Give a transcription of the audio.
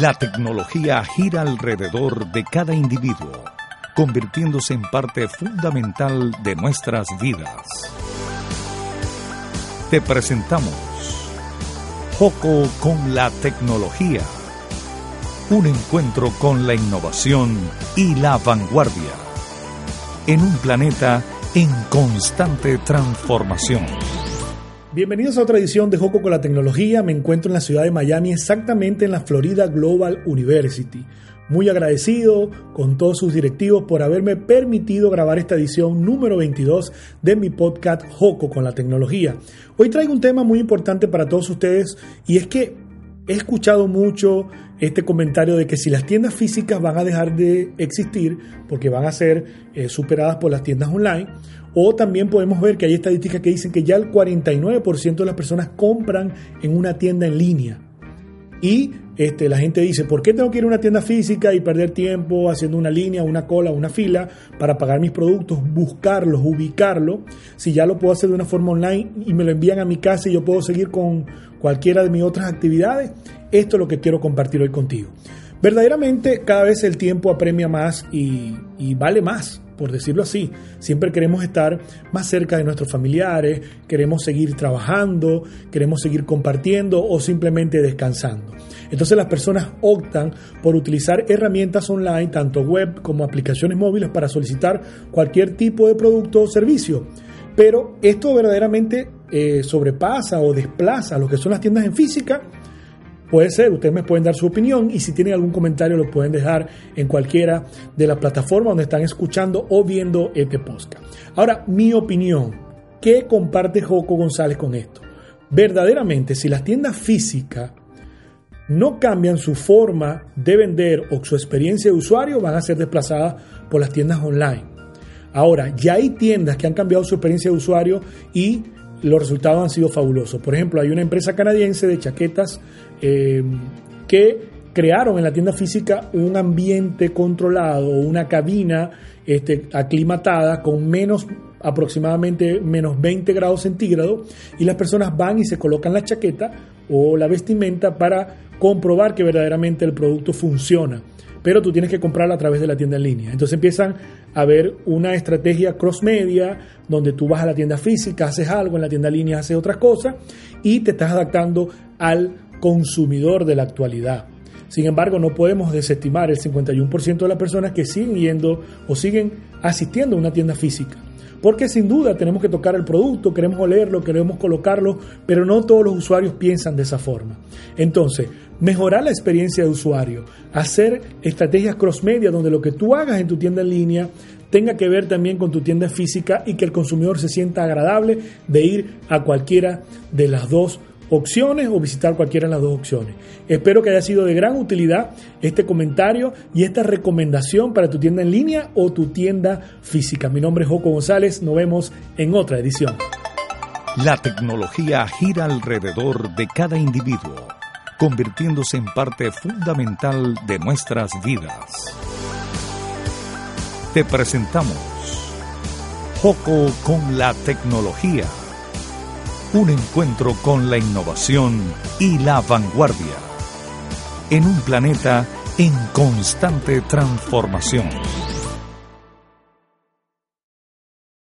La tecnología gira alrededor de cada individuo, convirtiéndose en parte fundamental de nuestras vidas. Te presentamos Joco con la tecnología. Un encuentro con la innovación y la vanguardia. En un planeta en constante transformación. Bienvenidos a otra edición de Joco con la Tecnología. Me encuentro en la ciudad de Miami, exactamente en la Florida Global University. Muy agradecido con todos sus directivos por haberme permitido grabar esta edición número 22 de mi podcast Joco con la Tecnología. Hoy traigo un tema muy importante para todos ustedes y es que he escuchado mucho este comentario de que si las tiendas físicas van a dejar de existir porque van a ser eh, superadas por las tiendas online, o también podemos ver que hay estadísticas que dicen que ya el 49% de las personas compran en una tienda en línea. Y este, la gente dice, ¿por qué tengo que ir a una tienda física y perder tiempo haciendo una línea, una cola, una fila para pagar mis productos, buscarlos, ubicarlos, si ya lo puedo hacer de una forma online y me lo envían a mi casa y yo puedo seguir con cualquiera de mis otras actividades? Esto es lo que quiero compartir hoy contigo. Verdaderamente cada vez el tiempo apremia más y, y vale más por decirlo así. Siempre queremos estar más cerca de nuestros familiares, queremos seguir trabajando, queremos seguir compartiendo o simplemente descansando. Entonces las personas optan por utilizar herramientas online, tanto web como aplicaciones móviles, para solicitar cualquier tipo de producto o servicio. Pero esto verdaderamente eh, sobrepasa o desplaza lo que son las tiendas en física Puede ser, ustedes me pueden dar su opinión y si tienen algún comentario lo pueden dejar en cualquiera de las plataformas donde están escuchando o viendo este podcast. Ahora, mi opinión, ¿qué comparte Joco González con esto? Verdaderamente, si las tiendas físicas no cambian su forma de vender o su experiencia de usuario, van a ser desplazadas por las tiendas online. Ahora, ya hay tiendas que han cambiado su experiencia de usuario y los resultados han sido fabulosos. Por ejemplo, hay una empresa canadiense de chaquetas eh, que crearon en la tienda física un ambiente controlado, una cabina este, aclimatada con menos aproximadamente menos 20 grados centígrados y las personas van y se colocan la chaqueta o la vestimenta para comprobar que verdaderamente el producto funciona pero tú tienes que comprarla a través de la tienda en línea. Entonces empiezan a ver una estrategia cross media donde tú vas a la tienda física, haces algo, en la tienda en línea haces otras cosas y te estás adaptando al consumidor de la actualidad. Sin embargo, no podemos desestimar el 51% de las personas que siguen yendo o siguen asistiendo a una tienda física. Porque sin duda tenemos que tocar el producto, queremos olerlo, queremos colocarlo, pero no todos los usuarios piensan de esa forma. Entonces, mejorar la experiencia de usuario, hacer estrategias cross-media donde lo que tú hagas en tu tienda en línea tenga que ver también con tu tienda física y que el consumidor se sienta agradable de ir a cualquiera de las dos opciones o visitar cualquiera de las dos opciones. Espero que haya sido de gran utilidad este comentario y esta recomendación para tu tienda en línea o tu tienda física. Mi nombre es Joco González, nos vemos en otra edición. La tecnología gira alrededor de cada individuo, convirtiéndose en parte fundamental de nuestras vidas. Te presentamos Joco con la tecnología un encuentro con la innovación y la vanguardia. En un planeta en constante transformación.